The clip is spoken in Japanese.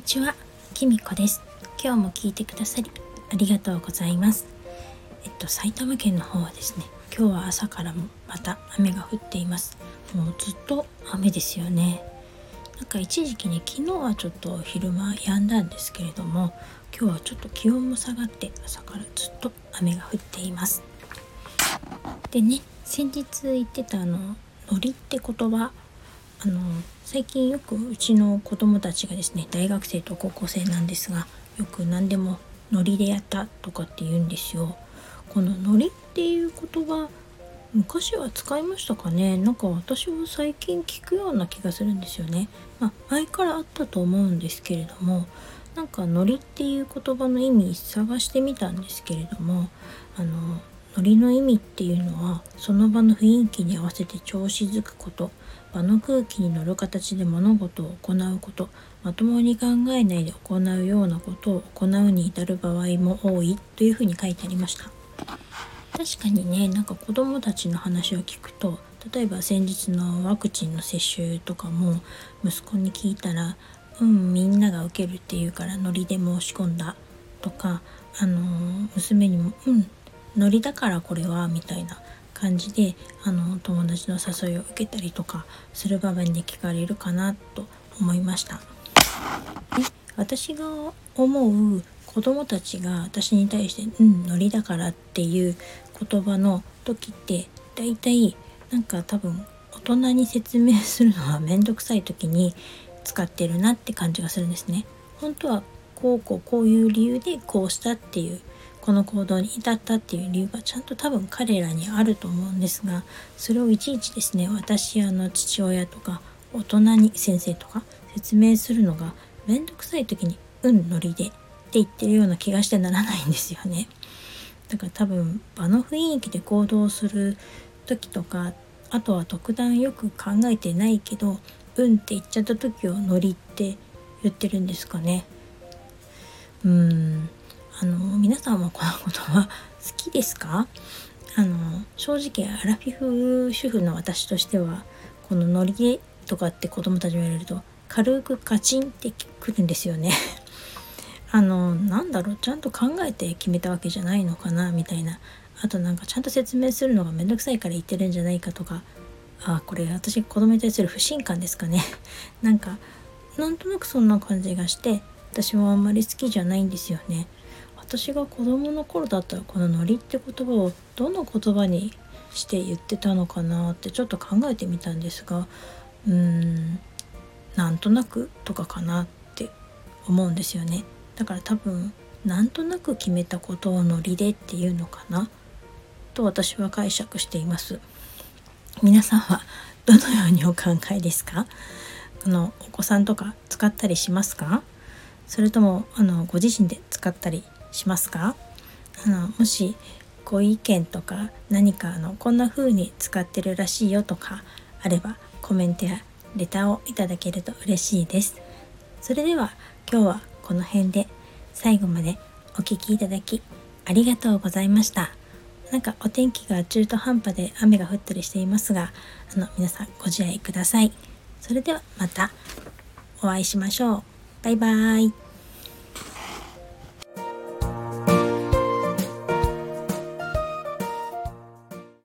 にちは、きみこです。今日も聞いてくださりありがとうございます。えっと埼玉県の方はですね、今日は朝からもまた雨が降っています。もうずっと雨ですよね。なんか一時期ね、昨日はちょっと昼間止んだんですけれども、今日はちょっと気温も下がって朝からずっと雨が降っています。でね、先日言ってたあのノリって言葉あの最近よくうちの子供たちがですね大学生と高校生なんですがよく何でもノリでやったとかって言うんですよ。このノリっていう言葉昔は使いましたかね？なんか私も最近聞くような気がするんですよね。まあ、前からあったと思うんですけれどもなんかノリっていう言葉の意味探してみたんですけれどもあのノリの意味っていうのはその場の雰囲気に合わせて調子づくこと場の空気に乗る形で物事を行うことまともに考えないで行うようなことを行うに至る場合も多いというふうに書いてありました。確かにねなんか子どもたちの話を聞くと例えば先日のワクチンの接種とかも息子に聞いたら「うんみんなが受けるっていうからノリで申し込んだ」とかあの娘にも「うんノリだからこれはみたいな感じであの友達の誘いを受けたりとかする場面で聞かれるかなと思いました。で私が思う子供たちが私に対して「うんノリだから」っていう言葉の時って大体なんか多分大人に説明するのは面倒くさい時に使ってるなって感じがするんですね。本当はこうこうこういう理由でこうしたっていうこの行動に至ったっていう理由がちゃんと多分彼らにあると思うんですがそれをいちいちですね私やの父親とか大人に先生とか説明するのが面倒くさい時に「うんノリで」って言ってるような気がしてならないんですよね。だから多分場の雰囲気で行動する時とかあとは特段よく考えてないけど「うん」って言っちゃった時を「ノリ」って言ってるんですかね。うんあの皆さんはこのことは好きですか？あの正直アラフィフ主婦の私としてはこのノリとかって子供たちに言われると軽くカチンってくるんですよね。あのなんだろう？ちゃんと考えて決めたわけじゃないのかな？みたいな。あとなんかちゃんと説明するのがめんどくさいから言ってるんじゃないかとか。あこれ私子供に対する不信感ですかね？なんかなんとなくそんな感じがして私はあんまり好きじゃないんですよね。私が子供の頃だったらこの「ノリ」って言葉をどの言葉にして言ってたのかなってちょっと考えてみたんですがうーんなんとなくとかかなって思うんですよね。だから多分なんとなく決めたことをノリでっていうのかな。と私は解釈しています。皆さんはどのようにお考えですか？あのお子さんとか使ったりしますか？それともあのご自身で使ったりしますか？あのもしご意見とか何かあのこんな風に使ってるらしいよとかあればコメントやレターをいただけると嬉しいです。それでは今日はこの辺で最後までお聴きいただきありがとうございました。なんかお天気が中途半端で雨が降ったりしていますが、あの皆さんご自愛ください。それではまたお会いしましょう。バイバーイ。